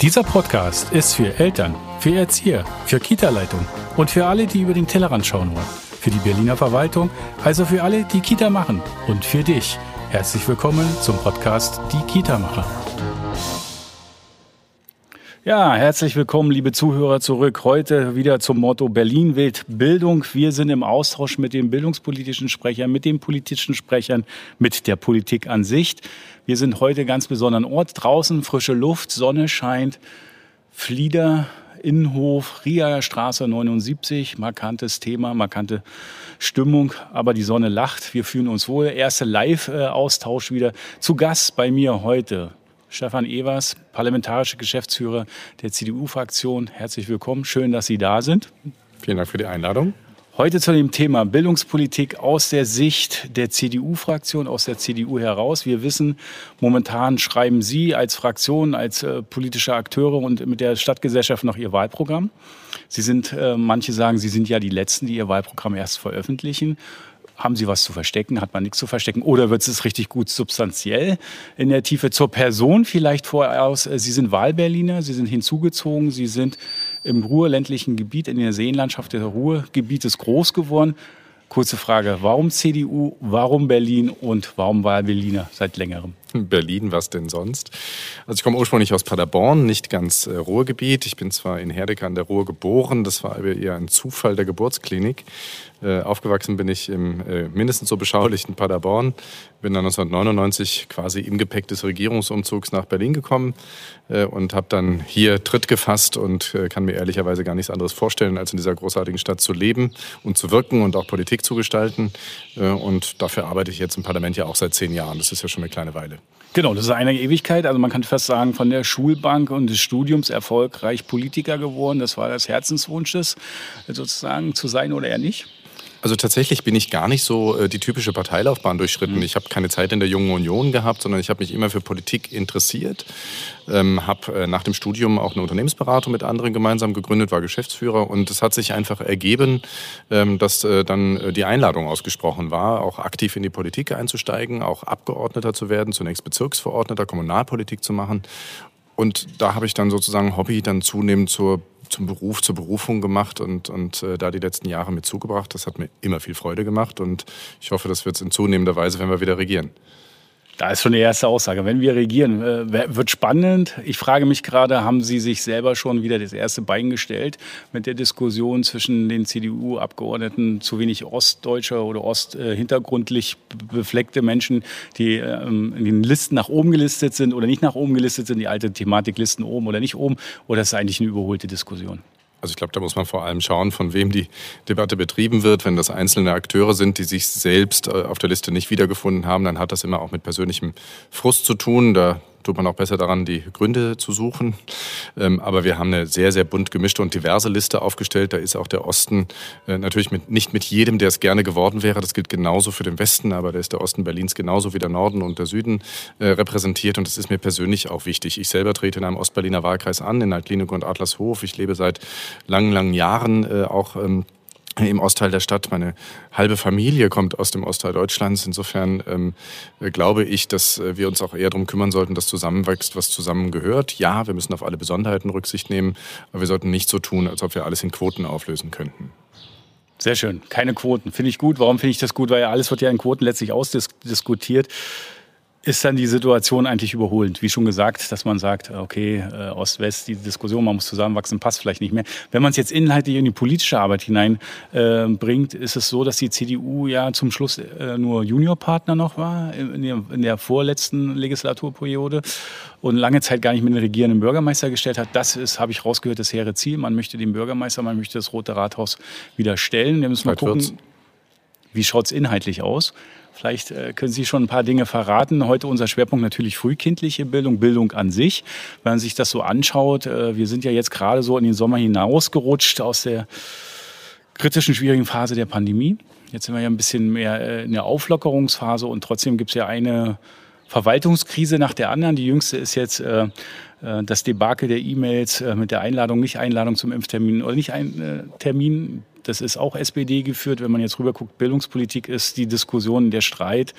Dieser Podcast ist für Eltern, für Erzieher, für Kita-Leitung und für alle, die über den Tellerrand schauen wollen. Für die Berliner Verwaltung, also für alle, die Kita machen und für dich. Herzlich willkommen zum Podcast Die Kita-Macher. Ja, herzlich willkommen, liebe Zuhörer, zurück. Heute wieder zum Motto Berlin wählt Bildung. Wir sind im Austausch mit den bildungspolitischen Sprechern, mit den politischen Sprechern, mit der Politik an sich. Wir sind heute ganz besonderen Ort draußen, frische Luft, Sonne scheint, Flieder, Innenhof, Riaer Straße 79, markantes Thema, markante Stimmung, aber die Sonne lacht, wir fühlen uns wohl. Erste Live-Austausch wieder. Zu Gast bei mir heute Stefan Evers, parlamentarische Geschäftsführer der CDU-Fraktion. Herzlich willkommen, schön, dass Sie da sind. Vielen Dank für die Einladung. Heute zu dem Thema Bildungspolitik aus der Sicht der CDU-Fraktion, aus der CDU heraus. Wir wissen, momentan schreiben Sie als Fraktion, als äh, politische Akteure und mit der Stadtgesellschaft noch Ihr Wahlprogramm. Sie sind, äh, manche sagen, Sie sind ja die Letzten, die Ihr Wahlprogramm erst veröffentlichen. Haben Sie was zu verstecken? Hat man nichts zu verstecken? Oder wird es richtig gut substanziell in der Tiefe? Zur Person vielleicht voraus. Äh, Sie sind Wahlberliner, Sie sind hinzugezogen, Sie sind im ruhrländlichen Gebiet, in der Seenlandschaft des Ruhrgebietes groß geworden. Kurze Frage, warum CDU, warum Berlin und warum Wahlberliner seit längerem? Berlin, was denn sonst? Also ich komme ursprünglich aus Paderborn, nicht ganz äh, Ruhrgebiet. Ich bin zwar in Herdecke an der Ruhr geboren, das war aber eher ein Zufall der Geburtsklinik. Äh, aufgewachsen bin ich im äh, mindestens so beschaulichen Paderborn. Bin dann 1999 quasi im Gepäck des Regierungsumzugs nach Berlin gekommen äh, und habe dann hier Tritt gefasst und äh, kann mir ehrlicherweise gar nichts anderes vorstellen, als in dieser großartigen Stadt zu leben und zu wirken und auch Politik zu gestalten. Äh, und dafür arbeite ich jetzt im Parlament ja auch seit zehn Jahren. Das ist ja schon eine kleine Weile. Genau, das ist eine Ewigkeit. Also man kann fast sagen, von der Schulbank und des Studiums erfolgreich Politiker geworden. Das war das Herzenswunsches, sozusagen zu sein oder eher nicht. Also tatsächlich bin ich gar nicht so äh, die typische Parteilaufbahn durchschritten. Mhm. Ich habe keine Zeit in der Jungen Union gehabt, sondern ich habe mich immer für Politik interessiert. Ähm, habe äh, nach dem Studium auch eine Unternehmensberatung mit anderen gemeinsam gegründet, war Geschäftsführer und es hat sich einfach ergeben, ähm, dass äh, dann äh, die Einladung ausgesprochen war, auch aktiv in die Politik einzusteigen, auch Abgeordneter zu werden, zunächst Bezirksverordneter, Kommunalpolitik zu machen. Und da habe ich dann sozusagen Hobby dann zunehmend zur zum Beruf, zur Berufung gemacht und, und äh, da die letzten Jahre mit zugebracht. Das hat mir immer viel Freude gemacht und ich hoffe, das wird es in zunehmender Weise, wenn wir wieder regieren. Da ist schon die erste Aussage. Wenn wir regieren, äh, wird spannend. Ich frage mich gerade, haben Sie sich selber schon wieder das erste Bein gestellt mit der Diskussion zwischen den CDU-Abgeordneten, zu wenig ostdeutscher oder osthintergrundlich befleckte Menschen, die ähm, in den Listen nach oben gelistet sind oder nicht nach oben gelistet sind, die alte Thematik Listen oben oder nicht oben, oder ist es eigentlich eine überholte Diskussion? Also ich glaube, da muss man vor allem schauen, von wem die Debatte betrieben wird. Wenn das einzelne Akteure sind, die sich selbst äh, auf der Liste nicht wiedergefunden haben, dann hat das immer auch mit persönlichem Frust zu tun. Da tut man auch besser daran, die Gründe zu suchen. Ähm, aber wir haben eine sehr, sehr bunt gemischte und diverse Liste aufgestellt. Da ist auch der Osten äh, natürlich mit, nicht mit jedem, der es gerne geworden wäre. Das gilt genauso für den Westen, aber da ist der Osten Berlins genauso wie der Norden und der Süden äh, repräsentiert. Und das ist mir persönlich auch wichtig. Ich selber trete in einem Ostberliner Wahlkreis an, in Altklinik und Adlershof. Ich lebe seit langen, langen Jahren äh, auch ähm, im Ostteil der Stadt. Meine halbe Familie kommt aus dem Ostteil Deutschlands. Insofern ähm, glaube ich, dass äh, wir uns auch eher darum kümmern sollten, dass zusammenwächst, was zusammengehört. Ja, wir müssen auf alle Besonderheiten Rücksicht nehmen, aber wir sollten nicht so tun, als ob wir alles in Quoten auflösen könnten. Sehr schön. Keine Quoten. Finde ich gut. Warum finde ich das gut? Weil ja alles wird ja in Quoten letztlich ausdiskutiert ist dann die Situation eigentlich überholend. Wie schon gesagt, dass man sagt, okay, äh, Ost-West, die Diskussion, man muss zusammenwachsen, passt vielleicht nicht mehr. Wenn man es jetzt inhaltlich in die politische Arbeit hineinbringt, äh, ist es so, dass die CDU ja zum Schluss äh, nur Juniorpartner noch war in der, in der vorletzten Legislaturperiode und lange Zeit gar nicht mit den regierenden Bürgermeister gestellt hat. Das ist, habe ich rausgehört, das hehre Ziel. Man möchte den Bürgermeister, man möchte das Rote Rathaus wieder stellen. Wir müssen mal gucken, wie schaut es inhaltlich aus. Vielleicht äh, können Sie schon ein paar Dinge verraten. Heute unser Schwerpunkt natürlich frühkindliche Bildung, Bildung an sich. Wenn man sich das so anschaut, äh, wir sind ja jetzt gerade so in den Sommer hinausgerutscht aus der kritischen, schwierigen Phase der Pandemie. Jetzt sind wir ja ein bisschen mehr äh, in der Auflockerungsphase und trotzdem gibt es ja eine Verwaltungskrise nach der anderen. Die jüngste ist jetzt das Debakel der E-Mails mit der Einladung, nicht Einladung zum Impftermin oder nicht ein äh, Termin. Das ist auch SPD geführt. Wenn man jetzt rüber guckt, Bildungspolitik ist die Diskussion, der Streit.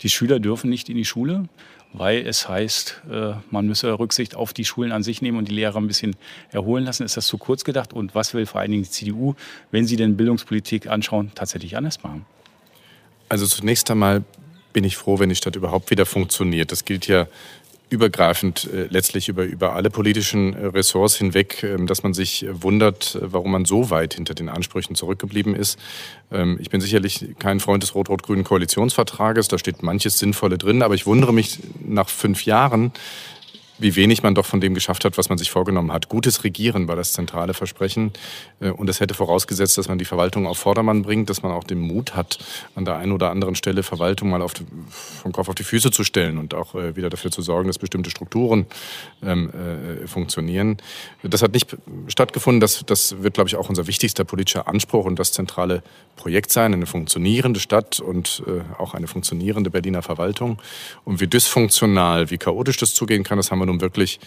Die Schüler dürfen nicht in die Schule. weil es heißt, äh, man müsse Rücksicht auf die Schulen an sich nehmen und die Lehrer ein bisschen erholen lassen. Ist das zu kurz gedacht? Und was will vor allen Dingen die CDU, wenn Sie denn Bildungspolitik anschauen, tatsächlich anders machen? Also zunächst einmal bin ich froh, wenn die Stadt überhaupt wieder funktioniert. Das gilt ja übergreifend äh, letztlich über, über alle politischen äh, Ressorts hinweg, äh, dass man sich wundert, äh, warum man so weit hinter den Ansprüchen zurückgeblieben ist. Ähm, ich bin sicherlich kein Freund des rot-rot-grünen Koalitionsvertrages, da steht manches Sinnvolle drin, aber ich wundere mich nach fünf Jahren, wie wenig man doch von dem geschafft hat, was man sich vorgenommen hat. Gutes Regieren war das zentrale Versprechen. Äh, und das hätte vorausgesetzt, dass man die Verwaltung auf Vordermann bringt, dass man auch den Mut hat, an der einen oder anderen Stelle Verwaltung mal auf vom Kopf auf die Füße zu stellen und auch äh, wieder dafür zu sorgen, dass bestimmte Strukturen ähm, äh, funktionieren. Das hat nicht stattgefunden. Das, das wird, glaube ich, auch unser wichtigster politischer Anspruch und das zentrale Projekt sein. Eine funktionierende Stadt und äh, auch eine funktionierende Berliner Verwaltung. Und wie dysfunktional, wie chaotisch das zugehen kann, das haben wir nun wirklich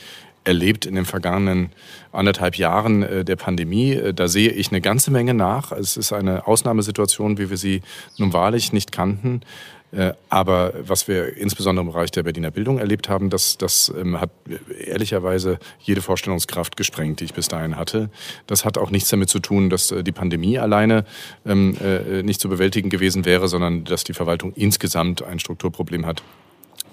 erlebt in den vergangenen anderthalb Jahren äh, der Pandemie. Äh, da sehe ich eine ganze Menge nach. Es ist eine Ausnahmesituation, wie wir sie nun wahrlich nicht kannten. Äh, aber was wir insbesondere im Bereich der Berliner Bildung erlebt haben, das, das ähm, hat ehrlicherweise jede Vorstellungskraft gesprengt, die ich bis dahin hatte. Das hat auch nichts damit zu tun, dass die Pandemie alleine ähm, nicht zu bewältigen gewesen wäre, sondern dass die Verwaltung insgesamt ein Strukturproblem hat,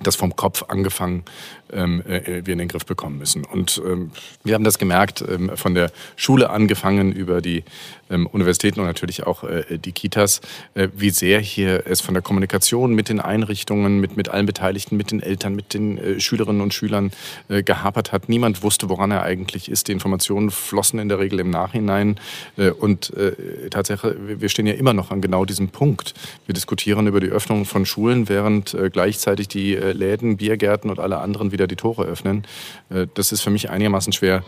das vom Kopf angefangen ähm, äh, wir in den Griff bekommen müssen. Und ähm, wir haben das gemerkt, ähm, von der Schule angefangen über die ähm, Universitäten und natürlich auch äh, die Kitas, äh, wie sehr hier es von der Kommunikation mit den Einrichtungen, mit, mit allen Beteiligten, mit den Eltern, mit den äh, Schülerinnen und Schülern äh, gehapert hat. Niemand wusste, woran er eigentlich ist. Die Informationen flossen in der Regel im Nachhinein. Äh, und äh, Tatsache, wir stehen ja immer noch an genau diesem Punkt. Wir diskutieren über die Öffnung von Schulen, während äh, gleichzeitig die äh, Läden, Biergärten und alle anderen wieder die Tore öffnen. Äh, das ist für mich einigermaßen schwer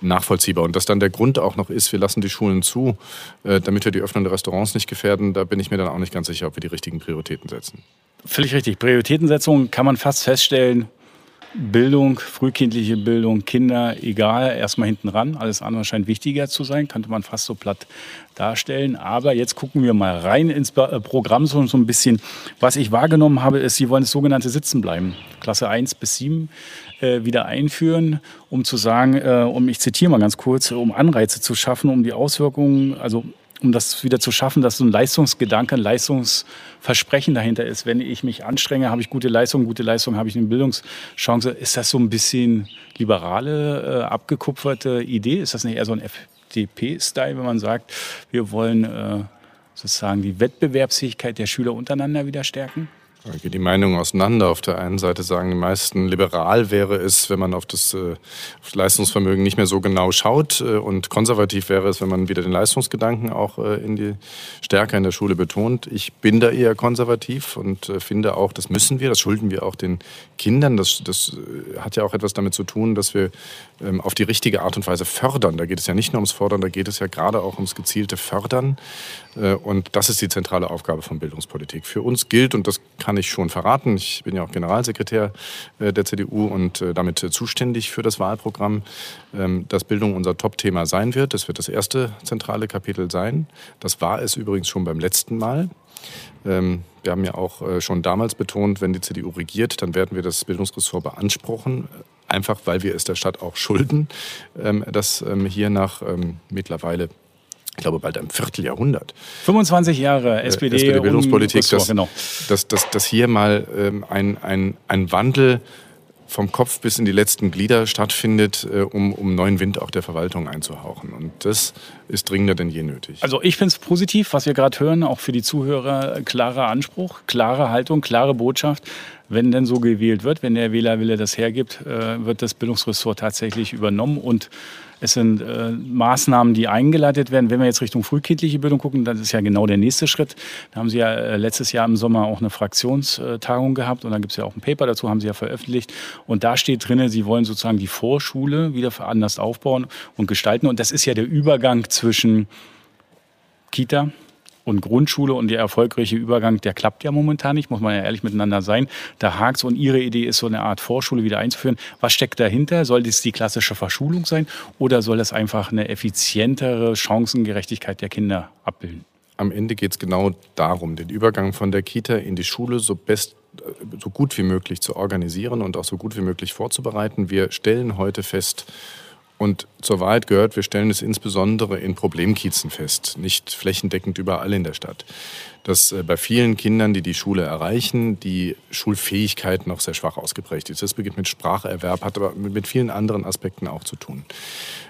nachvollziehbar. Und dass dann der Grund auch noch ist, wir lassen die Schulen zu, äh, damit wir die Öffnung der Restaurants nicht gefährden, da bin ich mir dann auch nicht ganz sicher, ob wir die richtigen Prioritäten setzen. Völlig richtig. Prioritätensetzung kann man fast feststellen, Bildung, frühkindliche Bildung, Kinder, egal, erstmal hinten ran. Alles andere scheint wichtiger zu sein, könnte man fast so platt darstellen. Aber jetzt gucken wir mal rein ins äh, Programm so, ein bisschen. Was ich wahrgenommen habe, ist, Sie wollen das sogenannte Sitzenbleiben, Klasse 1 bis 7, äh, wieder einführen, um zu sagen, äh, um, ich zitiere mal ganz kurz, um Anreize zu schaffen, um die Auswirkungen, also um das wieder zu schaffen, dass so ein Leistungsgedanke, ein Leistungsversprechen dahinter ist. Wenn ich mich anstrenge, habe ich gute Leistung, gute Leistung habe ich eine Bildungschance. Ist das so ein bisschen liberale, äh, abgekupferte Idee? Ist das nicht eher so ein FDP-Style, wenn man sagt, wir wollen äh, sozusagen die Wettbewerbsfähigkeit der Schüler untereinander wieder stärken? Da geht die Meinung auseinander. Auf der einen Seite sagen die meisten, liberal wäre es, wenn man auf das, äh, auf das Leistungsvermögen nicht mehr so genau schaut. Äh, und konservativ wäre es, wenn man wieder den Leistungsgedanken auch äh, in die stärker in der Schule betont. Ich bin da eher konservativ und finde auch, das müssen wir, das schulden wir auch den Kindern. Das, das hat ja auch etwas damit zu tun, dass wir ähm, auf die richtige Art und Weise fördern. Da geht es ja nicht nur ums Fordern, da geht es ja gerade auch ums gezielte Fördern. Und das ist die zentrale Aufgabe von Bildungspolitik. Für uns gilt, und das kann kann ich schon verraten. Ich bin ja auch Generalsekretär äh, der CDU und äh, damit zuständig für das Wahlprogramm, ähm, dass Bildung unser Top-Thema sein wird. Das wird das erste zentrale Kapitel sein. Das war es übrigens schon beim letzten Mal. Ähm, wir haben ja auch äh, schon damals betont, wenn die CDU regiert, dann werden wir das Bildungsressort beanspruchen einfach weil wir es der Stadt auch schulden, ähm, dass hier nach mittlerweile ich glaube, bald ein Vierteljahrhundert. 25 Jahre SPD, SPD Bildungspolitik, um dass, genau. dass, dass, dass hier mal ähm, ein, ein, ein Wandel vom Kopf bis in die letzten Glieder stattfindet, äh, um, um neuen Wind auch der Verwaltung einzuhauchen. Und das ist dringender denn je nötig. Also ich finde es positiv, was wir gerade hören, auch für die Zuhörer. Klarer Anspruch, klare Haltung, klare Botschaft. Wenn denn so gewählt wird, wenn der Wählerwille das hergibt, äh, wird das Bildungsressort tatsächlich übernommen und es sind äh, Maßnahmen, die eingeleitet werden. Wenn wir jetzt Richtung frühkindliche Bildung gucken, das ist ja genau der nächste Schritt. Da haben Sie ja äh, letztes Jahr im Sommer auch eine Fraktionstagung gehabt und dann gibt es ja auch ein Paper dazu, haben Sie ja veröffentlicht. Und da steht drin, Sie wollen sozusagen die Vorschule wieder anders aufbauen und gestalten. Und das ist ja der Übergang zwischen Kita, und Grundschule und der erfolgreiche Übergang, der klappt ja momentan nicht, muss man ja ehrlich miteinander sein. Da hakt und Ihre Idee ist, so eine Art Vorschule wieder einzuführen. Was steckt dahinter? Soll das die klassische Verschulung sein oder soll das einfach eine effizientere Chancengerechtigkeit der Kinder abbilden? am Ende geht es genau darum, den Übergang von der Kita in die Schule so best so gut wie möglich zu organisieren und auch so gut wie möglich vorzubereiten. Wir stellen heute fest, und zur Wahrheit gehört, wir stellen es insbesondere in Problemkiezen fest, nicht flächendeckend überall in der Stadt dass äh, bei vielen Kindern, die die Schule erreichen, die Schulfähigkeit noch sehr schwach ausgeprägt ist. Das beginnt mit Spracherwerb, hat aber mit vielen anderen Aspekten auch zu tun.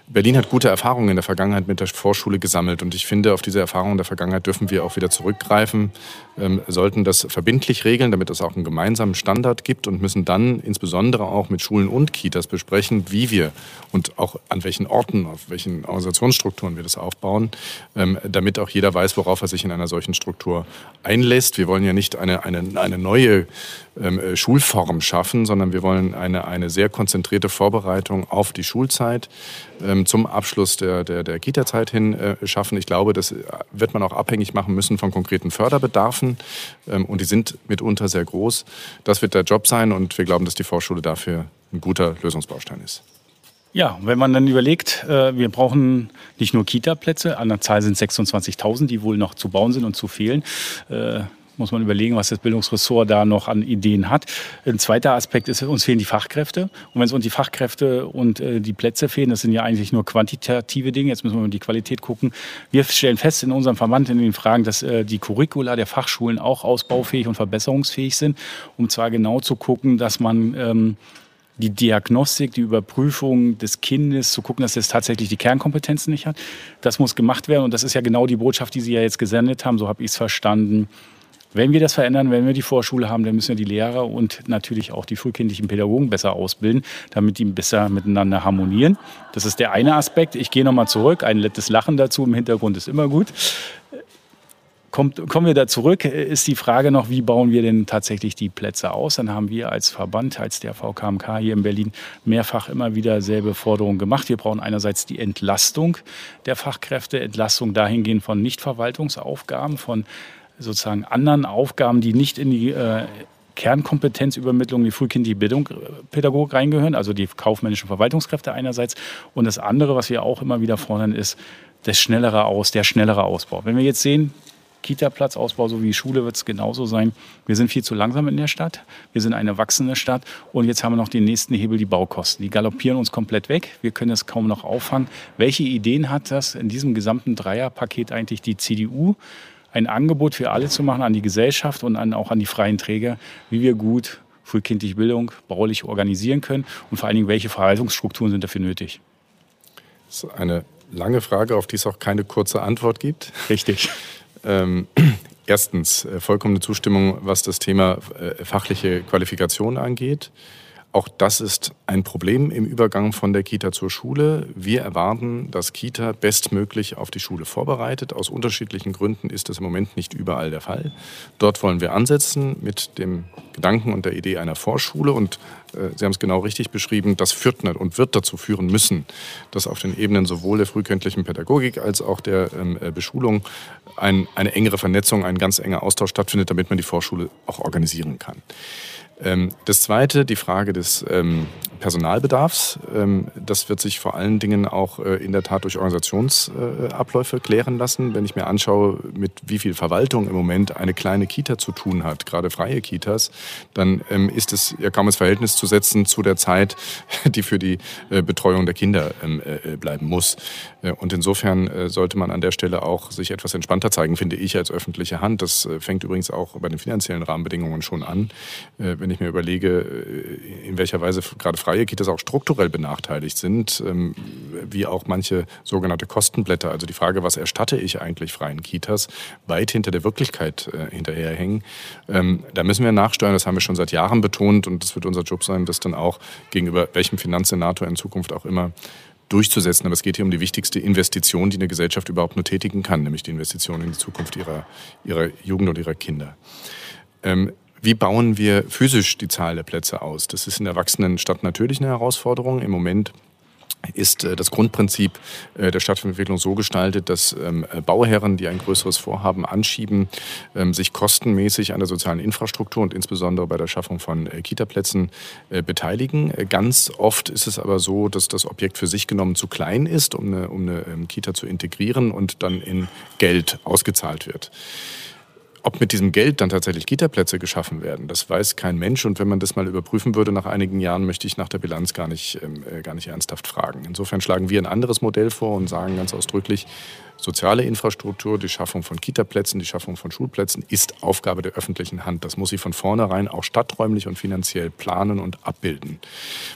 Berlin hat gute Erfahrungen in der Vergangenheit mit der Vorschule gesammelt und ich finde, auf diese Erfahrungen der Vergangenheit dürfen wir auch wieder zurückgreifen, ähm, sollten das verbindlich regeln, damit es auch einen gemeinsamen Standard gibt und müssen dann insbesondere auch mit Schulen und Kitas besprechen, wie wir und auch an welchen Orten, auf welchen Organisationsstrukturen wir das aufbauen, ähm, damit auch jeder weiß, worauf er sich in einer solchen Struktur einlässt. Wir wollen ja nicht eine, eine, eine neue ähm, äh, Schulform schaffen, sondern wir wollen eine, eine sehr konzentrierte Vorbereitung auf die Schulzeit ähm, zum Abschluss der, der, der Kita-Zeit hin äh, schaffen. Ich glaube, das wird man auch abhängig machen müssen von konkreten Förderbedarfen ähm, und die sind mitunter sehr groß. Das wird der Job sein und wir glauben, dass die Vorschule dafür ein guter Lösungsbaustein ist. Ja, wenn man dann überlegt, äh, wir brauchen nicht nur Kita-Plätze, an der Zahl sind 26.000, die wohl noch zu bauen sind und zu fehlen. Äh, muss man überlegen, was das Bildungsressort da noch an Ideen hat. Ein zweiter Aspekt ist, uns fehlen die Fachkräfte. Und wenn es uns die Fachkräfte und äh, die Plätze fehlen, das sind ja eigentlich nur quantitative Dinge. Jetzt müssen wir mal die Qualität gucken. Wir stellen fest in unserem Verband in den Fragen, dass die Curricula der Fachschulen auch ausbaufähig und verbesserungsfähig sind, um zwar genau zu gucken, dass man ähm, die Diagnostik, die Überprüfung des Kindes, zu gucken, dass es tatsächlich die Kernkompetenzen nicht hat. Das muss gemacht werden und das ist ja genau die Botschaft, die Sie ja jetzt gesendet haben, so habe ich es verstanden. Wenn wir das verändern, wenn wir die Vorschule haben, dann müssen wir die Lehrer und natürlich auch die frühkindlichen Pädagogen besser ausbilden, damit die besser miteinander harmonieren. Das ist der eine Aspekt. Ich gehe nochmal zurück. Ein nettes Lachen dazu im Hintergrund ist immer gut. Kommt, kommen wir da zurück, ist die Frage noch, wie bauen wir denn tatsächlich die Plätze aus? Dann haben wir als Verband, als der VKMK hier in Berlin mehrfach immer wieder selbe Forderungen gemacht. Wir brauchen einerseits die Entlastung der Fachkräfte, Entlastung dahingehend von Nichtverwaltungsaufgaben, von sozusagen anderen Aufgaben, die nicht in die äh, Kernkompetenzübermittlung, die frühkindliche Bildung, äh, Pädagogik reingehören, also die kaufmännischen Verwaltungskräfte einerseits. Und das andere, was wir auch immer wieder fordern, ist das schnellere Aus, der schnellere Ausbau. Wenn wir jetzt sehen, Kita-Platzausbau sowie Schule wird es genauso sein. Wir sind viel zu langsam in der Stadt. Wir sind eine wachsende Stadt. Und jetzt haben wir noch den nächsten Hebel, die Baukosten. Die galoppieren uns komplett weg. Wir können es kaum noch auffangen. Welche Ideen hat das in diesem gesamten Dreierpaket eigentlich die CDU? Ein Angebot für alle zu machen an die Gesellschaft und an, auch an die freien Träger, wie wir gut frühkindliche Bildung baulich organisieren können und vor allen Dingen, welche Verwaltungsstrukturen sind dafür nötig? Das ist eine lange Frage, auf die es auch keine kurze Antwort gibt. Richtig. Ähm, erstens, äh, vollkommene Zustimmung, was das Thema äh, fachliche Qualifikation angeht. Auch das ist ein Problem im Übergang von der Kita zur Schule. Wir erwarten, dass Kita bestmöglich auf die Schule vorbereitet. Aus unterschiedlichen Gründen ist das im Moment nicht überall der Fall. Dort wollen wir ansetzen mit dem Gedanken und der Idee einer Vorschule. Und äh, Sie haben es genau richtig beschrieben, das führt und wird dazu führen müssen, dass auf den Ebenen sowohl der frühkindlichen Pädagogik als auch der ähm, äh, Beschulung ein, eine engere Vernetzung, ein ganz enger Austausch stattfindet, damit man die Vorschule auch organisieren kann. Ähm, das Zweite, die Frage des ähm, Personalbedarfs. Ähm, das wird sich vor allen Dingen auch äh, in der Tat durch Organisationsabläufe klären lassen. Wenn ich mir anschaue, mit wie viel Verwaltung im Moment eine kleine Kita zu tun hat, gerade freie Kitas, dann ist es ja kaum ins Verhältnis zu setzen zu der Zeit, die für die äh, Betreuung der Kinder äh, bleiben muss. Und insofern sollte man an der Stelle auch sich etwas entspannter zeigen, finde ich, als öffentliche Hand. Das fängt übrigens auch bei den finanziellen Rahmenbedingungen schon an wenn ich mir überlege, in welcher Weise gerade freie Kitas auch strukturell benachteiligt sind, ähm, wie auch manche sogenannte Kostenblätter, also die Frage, was erstatte ich eigentlich freien Kitas, weit hinter der Wirklichkeit äh, hinterherhängen. Ähm, da müssen wir nachsteuern, das haben wir schon seit Jahren betont und es wird unser Job sein, das dann auch gegenüber welchem Finanzsenator in Zukunft auch immer durchzusetzen. Aber es geht hier um die wichtigste Investition, die eine Gesellschaft überhaupt nur tätigen kann, nämlich die Investition in die Zukunft ihrer, ihrer Jugend und ihrer Kinder. Ähm, wie bauen wir physisch die Zahl der Plätze aus? Das ist in der wachsenden Stadt natürlich eine Herausforderung. Im Moment ist äh, das Grundprinzip äh, der Stadtentwicklung so gestaltet, dass ähm, Bauherren, die ein größeres Vorhaben anschieben, ähm, sich kostenmäßig an der sozialen Infrastruktur und insbesondere bei der Schaffung von äh, Kitaplätzen beteiligen. Ganz oft ist es aber so, dass das Objekt für sich genommen zu klein ist, um eine, um eine ähm, Kita zu integrieren und dann in Geld ausgezahlt wird. Ob mit diesem Geld dann tatsächlich Kita-Plätze geschaffen werden, das weiß kein Mensch. Und wenn man das mal überprüfen würde nach einigen Jahren, möchte ich nach der Bilanz gar nicht, ähm, äh, gar nicht ernsthaft fragen. Insofern schlagen wir ein anderes Modell vor und sagen ganz ausdrücklich, soziale Infrastruktur, die Schaffung von Kitaplätzen, die Schaffung von Schulplätzen ist Aufgabe der öffentlichen Hand. Das muss sie von vornherein auch stadträumlich und finanziell planen und abbilden.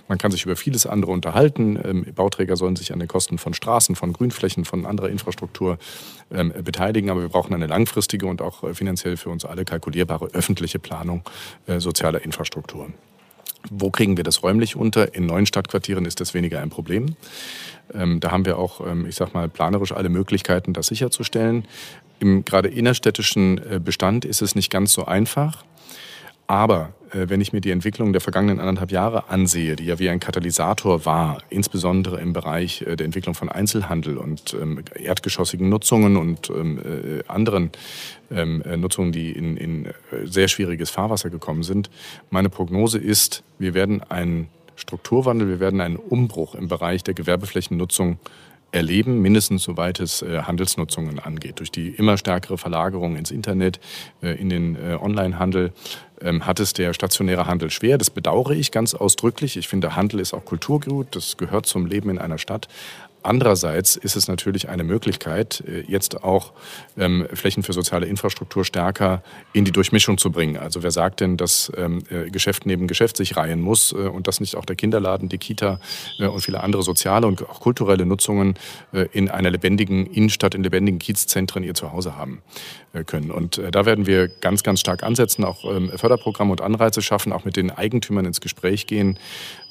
Man kann sich über vieles andere unterhalten. Ähm, Bauträger sollen sich an den Kosten von Straßen, von Grünflächen, von anderer Infrastruktur ähm, beteiligen, aber wir brauchen eine langfristige und auch äh, finanziell für uns alle kalkulierbare öffentliche Planung äh, sozialer Infrastruktur. Wo kriegen wir das räumlich unter? In neuen Stadtquartieren ist das weniger ein Problem. Ähm, da haben wir auch, ähm, ich sag mal, planerisch alle Möglichkeiten, das sicherzustellen. Im gerade innerstädtischen äh, Bestand ist es nicht ganz so einfach. Aber wenn ich mir die Entwicklung der vergangenen anderthalb Jahre ansehe, die ja wie ein Katalysator war, insbesondere im Bereich äh, der Entwicklung von Einzelhandel und ähm, erdgeschossigen Nutzungen und ähm, äh, anderen ähm, äh, Nutzungen, die in, in äh, sehr schwieriges Fahrwasser gekommen sind, meine Prognose ist, wir werden einen Strukturwandel, wir werden einen Umbruch im Bereich der Gewerbeflächennutzung erleben, mindestens soweit es äh, Handelsnutzungen angeht. Durch die immer stärkere Verlagerung ins Internet, äh, in den äh, Onlinehandel ähm, hat es der stationäre Handel schwer. Das bedauere ich ganz ausdrücklich. Ich finde, Handel ist auch Kulturgut, das gehört zum Leben in einer Stadt. Andererseits ist es natürlich eine Möglichkeit, äh, jetzt auch ähm, Flächen für soziale Infrastruktur stärker in die Durchmischung zu bringen. Also wer sagt denn, dass ähm, äh, Geschäft neben Geschäft sich reihen muss äh, und dass nicht auch der Kinderladen, die Kita äh, und viele andere soziale und auch kulturelle Nutzungen äh, in einer lebendigen Innenstadt, in lebendigen Kiezzentren ihr Zuhause haben äh, können. Und da werden wir ganz, ganz stark ansetzen, auch ähm, Förderprogramme und Anreize schaffen, auch mit den Eigentümern ins Gespräch gehen,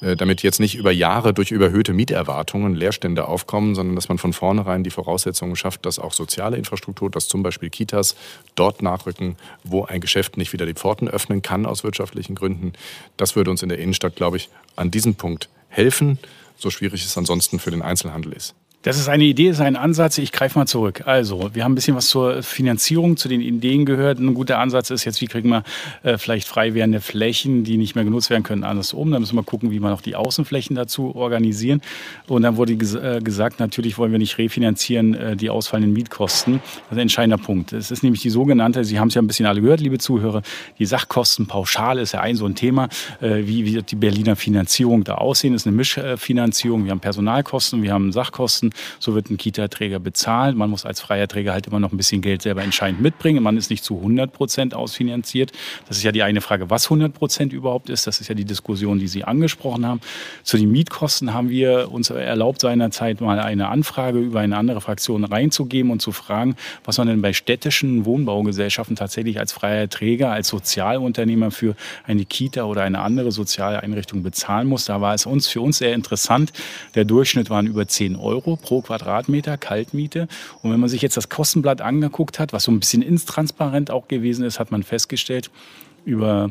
damit jetzt nicht über Jahre durch überhöhte Mieterwartungen Leerstände auf aufkommen, sondern dass man von vornherein die Voraussetzungen schafft, dass auch soziale Infrastruktur, dass zum Beispiel Kitas dort nachrücken, wo ein Geschäft nicht wieder die Pforten öffnen kann aus wirtschaftlichen Gründen. Das würde uns in der Innenstadt, glaube ich, an diesem Punkt helfen, so schwierig es ansonsten für den Einzelhandel ist. Das ist eine Idee, das ist ein Ansatz. Ich greife mal zurück. Also, wir haben ein bisschen was zur Finanzierung, zu den Ideen gehört. Ein guter Ansatz ist jetzt, wie kriegen wir äh, vielleicht frei werdende Flächen, die nicht mehr genutzt werden können, anders um. Da müssen wir gucken, wie wir noch die Außenflächen dazu organisieren. Und dann wurde ges äh, gesagt, natürlich wollen wir nicht refinanzieren äh, die ausfallenden Mietkosten. Das ist ein entscheidender Punkt. Es ist nämlich die sogenannte, Sie haben es ja ein bisschen alle gehört, liebe Zuhörer, die Sachkostenpauschale ist ja ein so ein Thema. Äh, wie wird die Berliner Finanzierung da aussehen? Das ist eine Mischfinanzierung. Wir haben Personalkosten, wir haben Sachkosten so wird ein Kita-Träger bezahlt. Man muss als freier Träger halt immer noch ein bisschen Geld selber entscheidend mitbringen. Man ist nicht zu 100 Prozent ausfinanziert. Das ist ja die eine Frage, was 100 Prozent überhaupt ist. Das ist ja die Diskussion, die Sie angesprochen haben. Zu den Mietkosten haben wir uns erlaubt, seinerzeit mal eine Anfrage über eine andere Fraktion reinzugeben und zu fragen, was man denn bei städtischen Wohnbaugesellschaften tatsächlich als freier Träger, als Sozialunternehmer für eine Kita oder eine andere soziale Einrichtung bezahlen muss. Da war es uns für uns sehr interessant. Der Durchschnitt waren über 10 Euro pro Quadratmeter Kaltmiete. Und wenn man sich jetzt das Kostenblatt angeguckt hat, was so ein bisschen intransparent auch gewesen ist, hat man festgestellt, über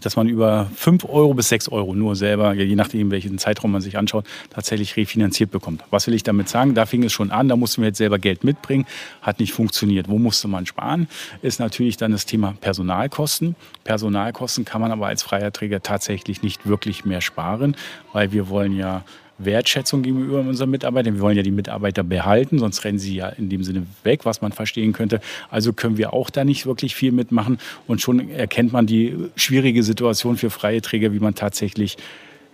dass man über 5 Euro bis 6 Euro nur selber, je nachdem, welchen Zeitraum man sich anschaut, tatsächlich refinanziert bekommt. Was will ich damit sagen? Da fing es schon an, da mussten wir jetzt selber Geld mitbringen, hat nicht funktioniert. Wo musste man sparen? Ist natürlich dann das Thema Personalkosten. Personalkosten kann man aber als freier Träger tatsächlich nicht wirklich mehr sparen, weil wir wollen ja Wertschätzung gegenüber unseren Mitarbeitern. Wir wollen ja die Mitarbeiter behalten, sonst rennen sie ja in dem Sinne weg, was man verstehen könnte. Also können wir auch da nicht wirklich viel mitmachen. Und schon erkennt man die schwierige Situation für freie Träger, wie man tatsächlich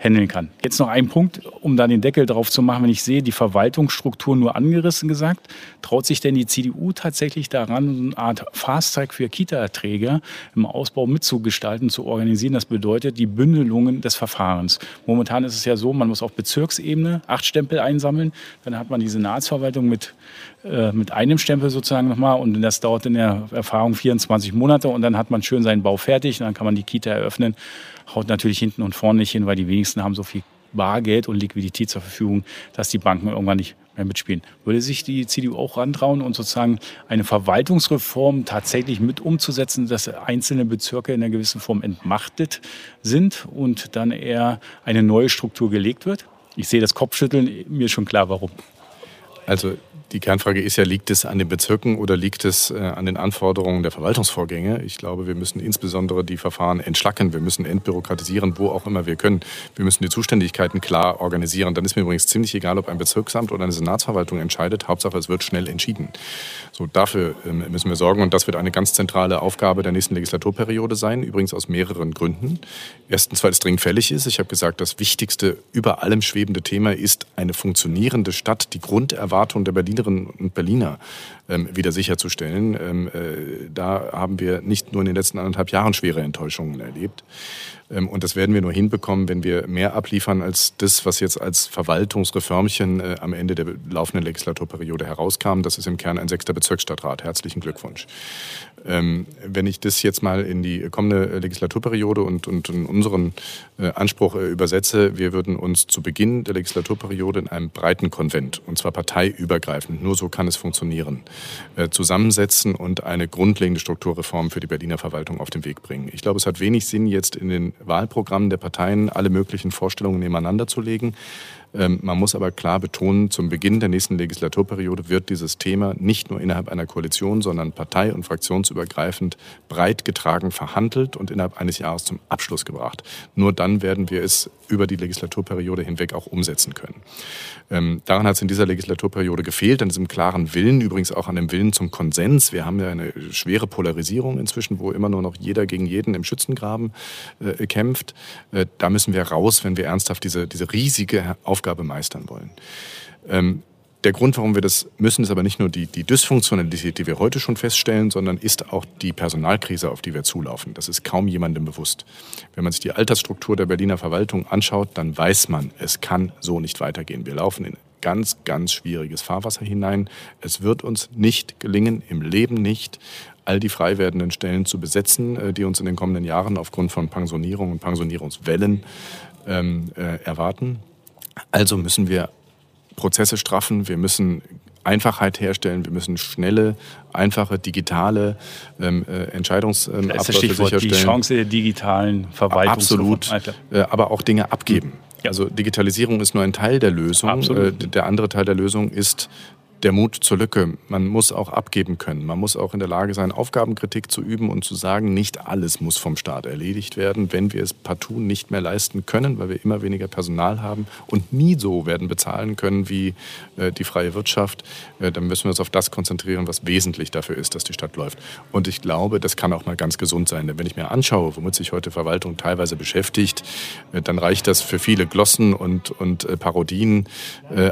handeln kann. Jetzt noch ein Punkt, um da den Deckel drauf zu machen. Wenn ich sehe, die Verwaltungsstruktur nur angerissen gesagt, traut sich denn die CDU tatsächlich daran, eine Art Fast-Track für Kita-Träger im Ausbau mitzugestalten, zu organisieren? Das bedeutet die Bündelungen des Verfahrens. Momentan ist es ja so, man muss auf Bezirksebene acht Stempel einsammeln. Dann hat man die Senatsverwaltung mit, äh, mit einem Stempel sozusagen nochmal und das dauert in der Erfahrung 24 Monate und dann hat man schön seinen Bau fertig und dann kann man die Kita eröffnen haut natürlich hinten und vorne nicht hin, weil die wenigsten haben so viel Bargeld und Liquidität zur Verfügung, dass die Banken irgendwann nicht mehr mitspielen. Würde sich die CDU auch rantrauen und sozusagen eine Verwaltungsreform tatsächlich mit umzusetzen, dass einzelne Bezirke in einer gewissen Form entmachtet sind und dann eher eine neue Struktur gelegt wird? Ich sehe das Kopfschütteln, mir ist schon klar, warum. Also die Kernfrage ist ja, liegt es an den Bezirken oder liegt es äh, an den Anforderungen der Verwaltungsvorgänge? Ich glaube, wir müssen insbesondere die Verfahren entschlacken. Wir müssen entbürokratisieren, wo auch immer wir können. Wir müssen die Zuständigkeiten klar organisieren. Dann ist mir übrigens ziemlich egal, ob ein Bezirksamt oder eine Senatsverwaltung entscheidet. Hauptsache, es wird schnell entschieden. So, dafür ähm, müssen wir sorgen. Und das wird eine ganz zentrale Aufgabe der nächsten Legislaturperiode sein. Übrigens aus mehreren Gründen. Erstens, weil es dringend fällig ist. Ich habe gesagt, das wichtigste, über allem schwebende Thema ist eine funktionierende Stadt. Die Grunderwartung der Berliner Berlinerinnen und Berliner wieder sicherzustellen. Ähm, äh, da haben wir nicht nur in den letzten anderthalb Jahren schwere Enttäuschungen erlebt. Ähm, und das werden wir nur hinbekommen, wenn wir mehr abliefern als das, was jetzt als Verwaltungsreformchen äh, am Ende der laufenden Legislaturperiode herauskam. Das ist im Kern ein sechster Bezirksstadtrat. Herzlichen Glückwunsch. Ähm, wenn ich das jetzt mal in die kommende Legislaturperiode und, und in unseren äh, Anspruch übersetze, wir würden uns zu Beginn der Legislaturperiode in einem breiten Konvent, und zwar parteiübergreifend, nur so kann es funktionieren, zusammensetzen und eine grundlegende Strukturreform für die Berliner Verwaltung auf den Weg bringen. Ich glaube, es hat wenig Sinn, jetzt in den Wahlprogrammen der Parteien alle möglichen Vorstellungen nebeneinander zu legen. Ähm, man muss aber klar betonen, zum Beginn der nächsten Legislaturperiode wird dieses Thema nicht nur innerhalb einer Koalition, sondern partei- und fraktionsübergreifend breit getragen, verhandelt und innerhalb eines Jahres zum Abschluss gebracht. Nur dann werden wir es über die Legislaturperiode hinweg auch umsetzen können. Ähm, daran hat es in dieser Legislaturperiode gefehlt, an diesem klaren Willen, übrigens auch an dem Willen zum Konsens. Wir haben ja eine schwere Polarisierung inzwischen, wo immer nur noch jeder gegen jeden im Schützengraben äh, kämpft. Äh, da müssen wir raus, wenn wir ernsthaft diese, diese riesige Aufgabe meistern wollen. Ähm, der Grund, warum wir das müssen, ist aber nicht nur die, die Dysfunktionalität, die wir heute schon feststellen, sondern ist auch die Personalkrise, auf die wir zulaufen. Das ist kaum jemandem bewusst. Wenn man sich die Altersstruktur der Berliner Verwaltung anschaut, dann weiß man, es kann so nicht weitergehen. Wir laufen in ganz, ganz schwieriges Fahrwasser hinein. Es wird uns nicht gelingen, im Leben nicht, all die frei werdenden Stellen zu besetzen, äh, die uns in den kommenden Jahren aufgrund von Pensionierung und Pensionierungswellen ähm, äh, erwarten. Also müssen wir Prozesse straffen, wir müssen Einfachheit herstellen, wir müssen schnelle, einfache, digitale ähm, äh, Entscheidungsabläufe ähm, sicherstellen. Die Chance der digitalen Verwaltung. Absolut, äh, aber auch Dinge abgeben. Ja. Also Digitalisierung ist nur ein Teil der Lösung. Absolut. Äh, der andere Teil der Lösung ist der Mut zur Lücke. Man muss auch abgeben können. Man muss auch in der Lage sein, Aufgabenkritik zu üben und zu sagen, nicht alles muss vom Staat erledigt werden, wenn wir es partout nicht mehr leisten können, weil wir immer weniger Personal haben und nie so werden bezahlen können wie äh, die freie Wirtschaft. Äh, dann müssen wir uns auf das konzentrieren, was wesentlich dafür ist, dass die Stadt läuft. Und ich glaube, das kann auch mal ganz gesund sein. Denn wenn ich mir anschaue, womit sich heute Verwaltung teilweise beschäftigt, äh, dann reicht das für viele Glossen und, und Parodien.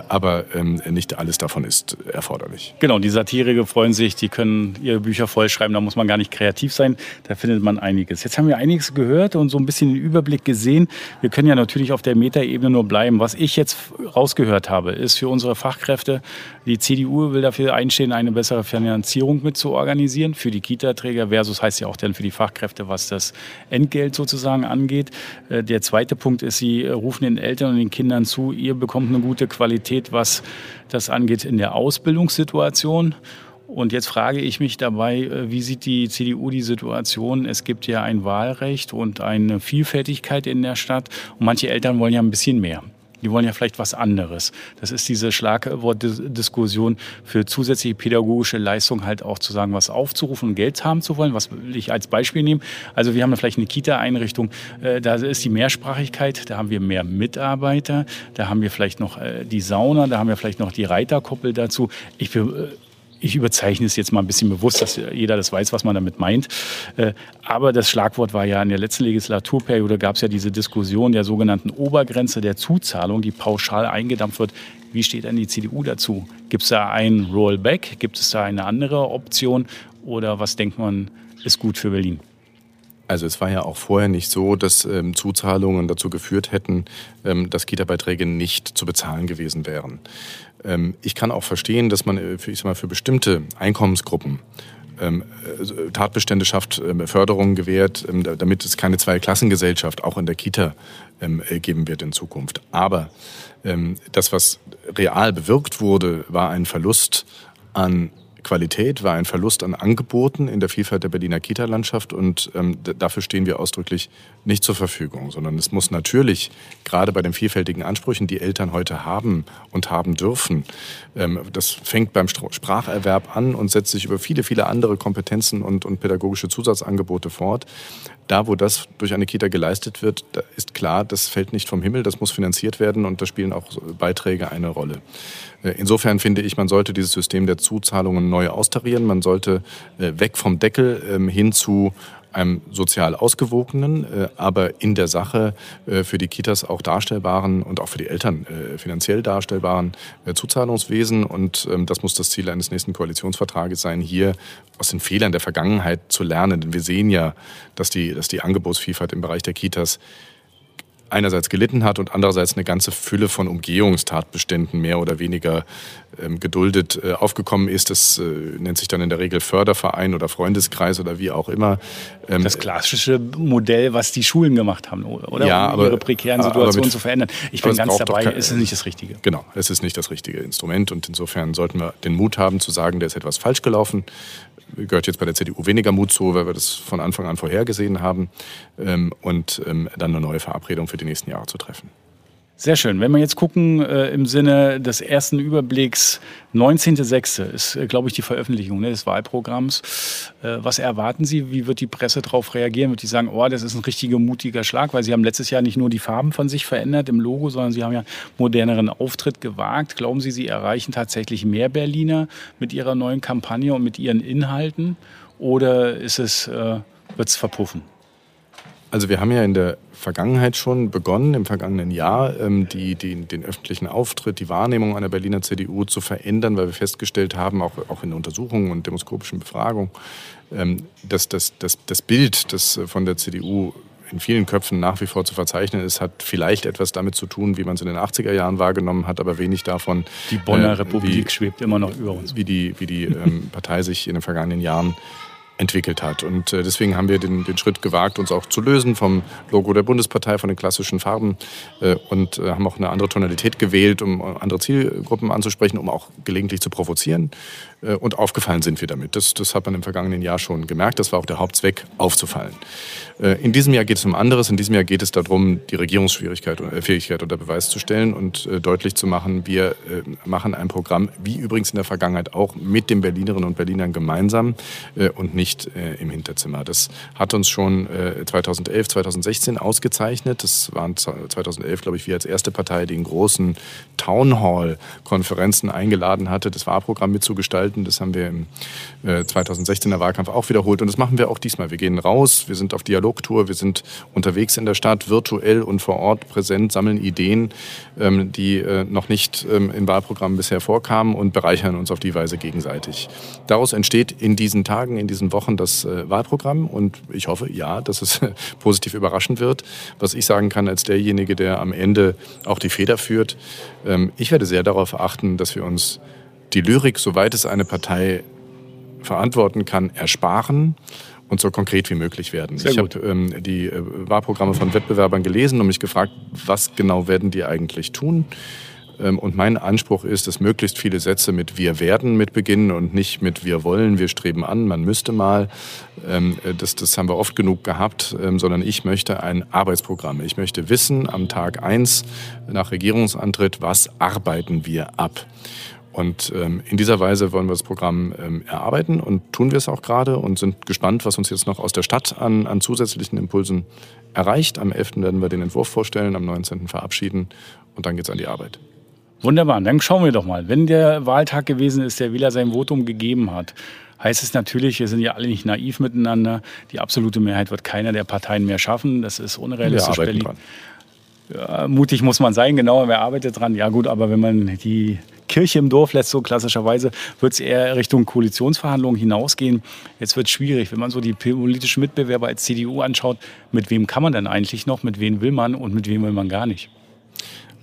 Aber ähm, nicht alles davon ist erforderlich. Genau, die Satiriker freuen sich, die können ihre Bücher vollschreiben, da muss man gar nicht kreativ sein, da findet man einiges. Jetzt haben wir einiges gehört und so ein bisschen den Überblick gesehen. Wir können ja natürlich auf der Metaebene nur bleiben. Was ich jetzt rausgehört habe, ist für unsere Fachkräfte, die CDU will dafür einstehen, eine bessere Finanzierung mit zu organisieren für die Kita-Träger versus heißt ja auch dann für die Fachkräfte, was das Entgelt sozusagen angeht. Äh, der zweite Punkt ist, sie rufen den Eltern und den Kindern zu, ihr bekommt eine gute Qualität, was das angeht in der Ausbildungssituation. Und jetzt frage ich mich dabei, äh, wie sieht die CDU die Situation? Es gibt ja ein Wahlrecht und eine Vielfältigkeit in der Stadt. Und manche Eltern wollen ja ein bisschen mehr. Die wollen ja vielleicht was anderes. Das ist diese Schlagwortdiskussion für zusätzliche pädagogische Leistung halt auch zu sagen, was aufzurufen und Geld haben zu wollen. Was will ich als Beispiel nehmen? Also wir haben vielleicht eine Kita-Einrichtung, äh, da ist die Mehrsprachigkeit, da haben wir mehr Mitarbeiter, da haben wir vielleicht noch äh, die Sauna, da haben wir vielleicht noch die Reiterkoppel dazu. Ich äh, ich überzeichne es jetzt mal ein bisschen bewusst, dass jeder das weiß, was man damit meint. Äh, aber das Schlagwort war ja in der letzten Legislaturperiode gab es ja diese Diskussion der sogenannten Obergrenze der Zuzahlung, die pauschal eingedampft wird. Wie steht denn die CDU dazu? Gibt es da ein Rollback? Gibt es da eine andere Option? Oder was denkt man, ist gut für Berlin? Also es war ja auch vorher nicht so, dass ähm, Zuzahlungen dazu geführt hätten, ähm, dass Kita-Beiträge nicht zu bezahlen gewesen wären. Ähm, ich kann auch verstehen, dass man äh, für, ich sag mal, für bestimmte Einkommensgruppen ähm, äh, Tatbestände schafft, ähm, Förderungen gewährt, damit es keine Zweiklassengesellschaft auch in der Kita äh, geben wird in Zukunft. Aber das, was real bewirkt wurde, war ein Verlust an Qualität, war ein Verlust an Angeboten in der Vielfalt der Berliner Kita-Landschaft und ähm, dafür stehen wir ausdrücklich nicht zur Verfügung, sondern es muss natürlich gerade bei den vielfältigen Ansprüchen, die Eltern heute haben und haben dürfen, ähm, das fängt beim Spracherwerb an und setzt sich über viele, viele andere Kompetenzen und, und pädagogische Zusatzangebote fort. Da, wo das durch eine Kita geleistet wird, ist klar, das fällt nicht vom Himmel, das muss finanziert werden und da spielen auch Beiträge eine Rolle. Äh, insofern finde ich, man sollte dieses System der Zuzahlungen neu austarieren. Man sollte äh, weg vom Deckel ähm, hin zu einem sozial ausgewogenen, äh, aber in der Sache für die Kitas auch darstellbaren und auch für die Eltern finanziell darstellbaren Zuzahlungswesen. Und ähm, das muss das Ziel eines nächsten Koalitionsvertrages sein, hier aus den Fehlern der Vergangenheit zu lernen. Denn wir sehen ja, dass die, dass die Angebotsvielfalt im Bereich der Kitas einerseits gelitten hat und andererseits eine ganze Fülle von Umgehungstatbeständen mehr oder weniger ähm, geduldet äh, aufgekommen ist. Das äh, nennt sich dann in der Regel Förderverein oder Freundeskreis oder wie auch immer. Ähm, das klassische Modell, was die Schulen gemacht haben, oder? Ja, um aber, ihre prekären Situationen mit, zu verändern. Ich bin ganz dabei, kein, ist es nicht das Richtige. Genau, es ist nicht das richtige Instrument und insofern sollten wir den Mut haben zu sagen, der ist etwas falsch gelaufen gehört jetzt bei der CDU weniger Mut zu, weil wir das von Anfang an vorhergesehen haben ähm, und ähm, dann eine neue Verabredung für die nächsten Jahre zu treffen. Sehr schön. Wenn wir jetzt gucken äh, im Sinne des ersten Überblicks, 19.06. ist, äh, glaube ich, die Veröffentlichung ne, des Wahlprogramms. Äh, was erwarten Sie? Wie wird die Presse darauf reagieren? Wird die sagen, oh, das ist ein richtiger mutiger Schlag? Weil Sie haben letztes Jahr nicht nur die Farben von sich verändert im Logo, sondern Sie haben ja moderneren Auftritt gewagt. Glauben Sie, Sie erreichen tatsächlich mehr Berliner mit Ihrer neuen Kampagne und mit Ihren Inhalten? Oder ist es, äh, wird es verpuffen? Also wir haben ja in der Vergangenheit schon begonnen, im vergangenen Jahr, ähm, die, die, den öffentlichen Auftritt, die Wahrnehmung einer Berliner CDU zu verändern, weil wir festgestellt haben, auch, auch in Untersuchungen und demoskopischen Befragungen, ähm, dass das, das, das Bild, das von der CDU in vielen Köpfen nach wie vor zu verzeichnen ist, hat vielleicht etwas damit zu tun, wie man es in den 80er Jahren wahrgenommen hat, aber wenig davon. Die Bonner äh, Republik wie, schwebt immer noch über uns. Wie die, wie die ähm, Partei sich in den vergangenen Jahren entwickelt hat. Und äh, deswegen haben wir den, den Schritt gewagt, uns auch zu lösen vom Logo der Bundespartei, von den klassischen Farben äh, und äh, haben auch eine andere Tonalität gewählt, um andere Zielgruppen anzusprechen, um auch gelegentlich zu provozieren. Und aufgefallen sind wir damit. Das, das hat man im vergangenen Jahr schon gemerkt. Das war auch der Hauptzweck, aufzufallen. In diesem Jahr geht es um anderes. In diesem Jahr geht es darum, die Regierungsschwierigkeit oder Fähigkeit unter Beweis zu stellen und deutlich zu machen, wir machen ein Programm, wie übrigens in der Vergangenheit auch, mit den Berlinerinnen und Berlinern gemeinsam und nicht nicht äh, im Hinterzimmer. Das hat uns schon äh, 2011, 2016 ausgezeichnet. Das waren 2011, glaube ich, wir als erste Partei, die in großen Town Hall-Konferenzen eingeladen hatte, das Wahlprogramm mitzugestalten. Das haben wir im äh, 2016er Wahlkampf auch wiederholt und das machen wir auch diesmal. Wir gehen raus, wir sind auf Dialogtour, wir sind unterwegs in der Stadt, virtuell und vor Ort präsent, sammeln Ideen, ähm, die äh, noch nicht ähm, in Wahlprogrammen bisher vorkamen und bereichern uns auf die Weise gegenseitig. Daraus entsteht in diesen Tagen, in diesen Wochen Wochen das äh, Wahlprogramm und ich hoffe, ja, dass es positiv überraschen wird. Was ich sagen kann als derjenige, der am Ende auch die Feder führt, ähm, ich werde sehr darauf achten, dass wir uns die Lyrik, soweit es eine Partei verantworten kann, ersparen und so konkret wie möglich werden. Sehr ich habe ähm, die äh, Wahlprogramme von Wettbewerbern gelesen und mich gefragt, was genau werden die eigentlich tun. Ähm, und mein Anspruch ist, dass möglichst viele Sätze mit wir werden mit beginnen und nicht mit wir wollen, wir streben an, man müsste mal. Ähm, das, das haben wir oft genug gehabt, ähm, sondern ich möchte ein Arbeitsprogramm. Ich möchte wissen am Tag eins nach Regierungsantritt, was arbeiten wir ab. Und in dieser Weise wollen wir das Programm erarbeiten und tun wir es auch gerade und sind gespannt, was uns jetzt noch aus der Stadt an, an zusätzlichen Impulsen erreicht. Am 11. werden wir den Entwurf vorstellen, am 19. verabschieden und dann geht es an die Arbeit. Wunderbar, dann schauen wir doch mal. Wenn der Wahltag gewesen ist, der Wähler sein Votum gegeben hat, heißt es natürlich, wir sind ja alle nicht naiv miteinander. Die absolute Mehrheit wird keiner der Parteien mehr schaffen. Das ist unrealistisch. Wir Berlin. Ja, mutig muss man sein, genau, wer arbeitet dran. Ja gut, aber wenn man die Kirche im Dorf lässt, so klassischerweise, wird es eher Richtung Koalitionsverhandlungen hinausgehen. Jetzt wird es schwierig, wenn man so die politischen Mitbewerber als CDU anschaut, mit wem kann man denn eigentlich noch, mit wem will man und mit wem will man gar nicht.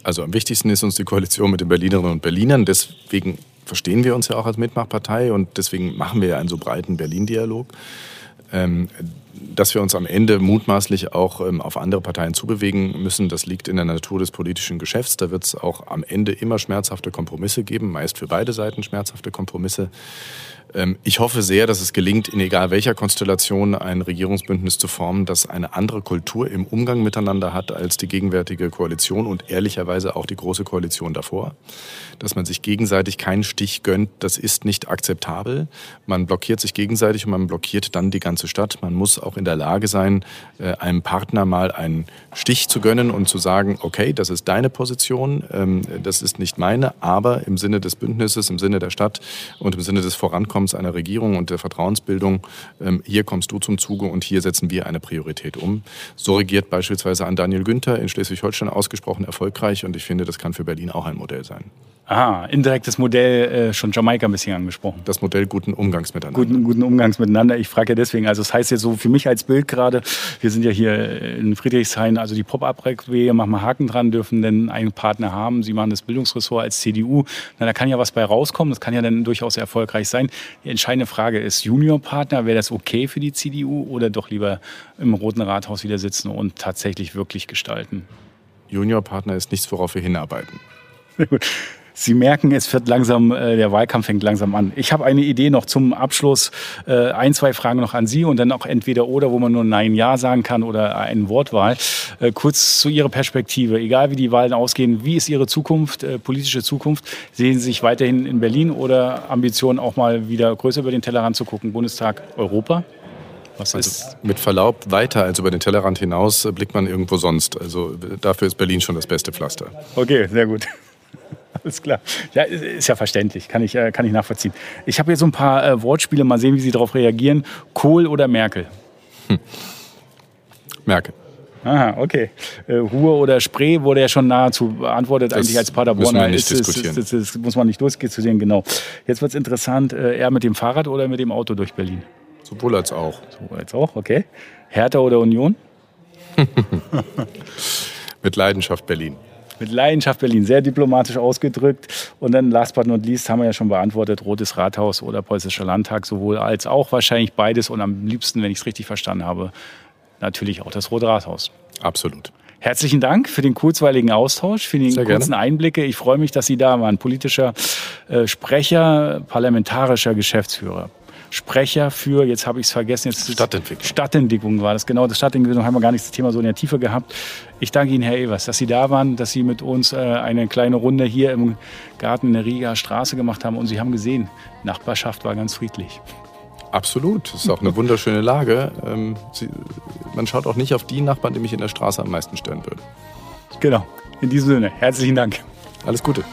Also am wichtigsten ist uns die Koalition mit den Berlinerinnen und Berlinern. Deswegen verstehen wir uns ja auch als Mitmachpartei und deswegen machen wir ja einen so breiten Berlin-Dialog. Ähm, dass wir uns am Ende mutmaßlich auch ähm, auf andere Parteien zubewegen müssen, das liegt in der Natur des politischen Geschäfts. Da wird es auch am Ende immer schmerzhafte Kompromisse geben, meist für beide Seiten schmerzhafte Kompromisse. Ähm, ich hoffe sehr, dass es gelingt, in egal welcher Konstellation ein Regierungsbündnis zu formen, das eine andere Kultur im Umgang miteinander hat als die gegenwärtige Koalition und ehrlicherweise auch die große Koalition davor. Dass man sich gegenseitig keinen Stich gönnt, das ist nicht akzeptabel. Man blockiert sich gegenseitig und man blockiert dann die ganze Stadt. Man muss auch in der Lage sein, äh, einem Partner mal einen Stich zu gönnen und zu sagen, okay, das ist deine Position, ähm, das ist nicht meine, aber im Sinne des Bündnisses, im Sinne der Stadt und im Sinne des Vorankommens einer Regierung und der Vertrauensbildung, ähm, hier kommst du zum Zuge und hier setzen wir eine Priorität um. So regiert beispielsweise an Daniel Günther in Schleswig-Holstein ausgesprochen erfolgreich und ich finde, das kann für Berlin auch ein Modell sein. Aha, indirektes Modell, äh, schon Jamaika ein bisschen angesprochen. Das Modell guten Umgangs miteinander. Guten, guten Umgangs miteinander. Ich frage ja deswegen, also das heißt ja so für mich als Bild gerade, wir sind ja hier in Friedrichshain, also die Pop-Up-Wege, machen wir Haken dran, dürfen denn einen Partner haben. Sie machen das Bildungsressort als CDU. Na, da kann ja was bei rauskommen, das kann ja dann durchaus erfolgreich sein. Die entscheidende Frage ist, Juniorpartner, wäre das okay für die CDU oder doch lieber im Roten Rathaus wieder sitzen und tatsächlich wirklich gestalten? Juniorpartner ist nichts, worauf wir hinarbeiten. Sie merken, es wird langsam, äh, der Wahlkampf fängt langsam an. Ich habe eine Idee noch zum Abschluss. Äh, ein, zwei Fragen noch an Sie und dann auch entweder oder, wo man nur Nein, Ja sagen kann oder eine Wortwahl. Äh, kurz zu Ihrer Perspektive. Egal wie die Wahlen ausgehen, wie ist Ihre Zukunft, äh, politische Zukunft? Sehen Sie sich weiterhin in Berlin oder Ambitionen auch mal wieder größer über den Tellerrand zu gucken? Bundestag, Europa? Was also ist? Mit Verlaub, weiter als über den Tellerrand hinaus blickt man irgendwo sonst. Also dafür ist Berlin schon das beste Pflaster. Okay, sehr gut. Alles klar. Ja, ist ja verständlich, kann ich, äh, kann ich nachvollziehen. Ich habe hier so ein paar äh, Wortspiele, mal sehen, wie Sie darauf reagieren. Kohl oder Merkel? Hm. Merkel. Aha, okay. Äh, Ruhe oder Spree wurde ja schon nahezu beantwortet, das eigentlich als Paderborner. Müssen wir nicht. Ist, ist, das muss man nicht diskutieren, genau. Jetzt wird es interessant, äh, eher mit dem Fahrrad oder mit dem Auto durch Berlin? Sowohl als auch. Sowohl als auch, okay. Hertha oder Union? mit Leidenschaft Berlin. Mit Leidenschaft Berlin, sehr diplomatisch ausgedrückt. Und dann last but not least haben wir ja schon beantwortet, Rotes Rathaus oder Preußischer Landtag, sowohl als auch wahrscheinlich beides und am liebsten, wenn ich es richtig verstanden habe, natürlich auch das Rote Rathaus. Absolut. Herzlichen Dank für den kurzweiligen Austausch, für die kurzen. Einblicke. Ich freue mich, dass Sie da waren. Politischer äh, Sprecher, parlamentarischer Geschäftsführer. Sprecher für, jetzt habe ich es vergessen, jetzt Stadtentwicklung. Stadtentwicklung war das, genau. Das Stadtentwicklung haben wir gar nicht das Thema so in der Tiefe gehabt. Ich danke Ihnen, Herr Evers, dass Sie da waren, dass Sie mit uns äh, eine kleine Runde hier im Garten in der Riga Straße gemacht haben und Sie haben gesehen, Nachbarschaft war ganz friedlich. Absolut, das ist auch eine wunderschöne Lage. Ähm, Sie, man schaut auch nicht auf die Nachbarn, die mich in der Straße am meisten stören würden. Genau, in diesem Sinne, herzlichen Dank. Alles Gute.